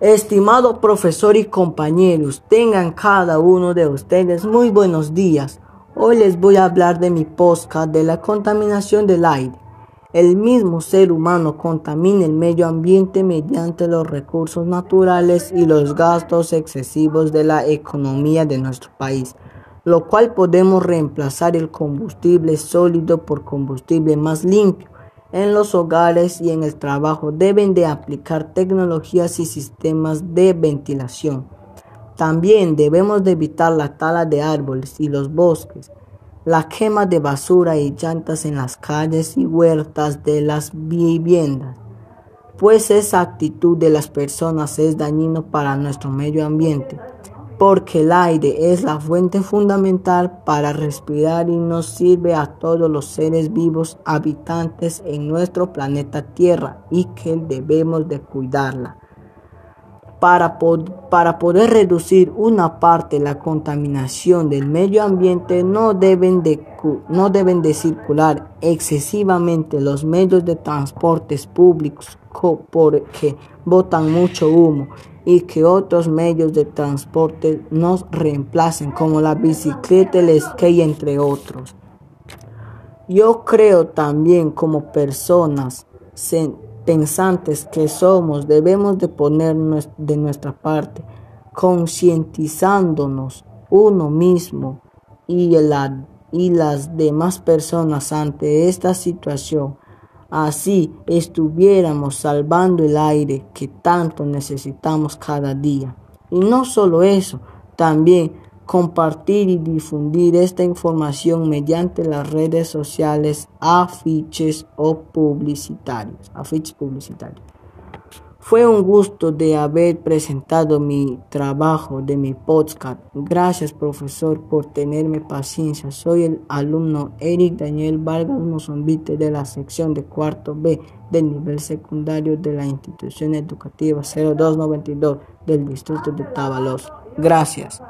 Estimado profesor y compañeros, tengan cada uno de ustedes muy buenos días. Hoy les voy a hablar de mi podcast de la contaminación del aire. El mismo ser humano contamina el medio ambiente mediante los recursos naturales y los gastos excesivos de la economía de nuestro país, lo cual podemos reemplazar el combustible sólido por combustible más limpio en los hogares y en el trabajo deben de aplicar tecnologías y sistemas de ventilación. También debemos de evitar la tala de árboles y los bosques, la quema de basura y llantas en las calles y huertas de las viviendas, pues esa actitud de las personas es dañino para nuestro medio ambiente porque el aire es la fuente fundamental para respirar y nos sirve a todos los seres vivos habitantes en nuestro planeta Tierra y que debemos de cuidarla. Para, para poder reducir una parte la contaminación del medio ambiente no deben, de, no deben de circular excesivamente los medios de transportes públicos porque botan mucho humo y que otros medios de transporte nos reemplacen, como la bicicleta, el skate, entre otros. Yo creo también como personas pensantes que somos, debemos de poner de nuestra parte, concientizándonos uno mismo y, y las demás personas ante esta situación Así estuviéramos salvando el aire que tanto necesitamos cada día. Y no solo eso, también compartir y difundir esta información mediante las redes sociales, afiches o publicitarios, afiches publicitarios. Fue un gusto de haber presentado mi trabajo de mi podcast. Gracias profesor por tenerme paciencia. Soy el alumno Eric Daniel Vargas Mozambite de la sección de cuarto B del nivel secundario de la institución educativa 0292 del distrito de Tabalos. Gracias.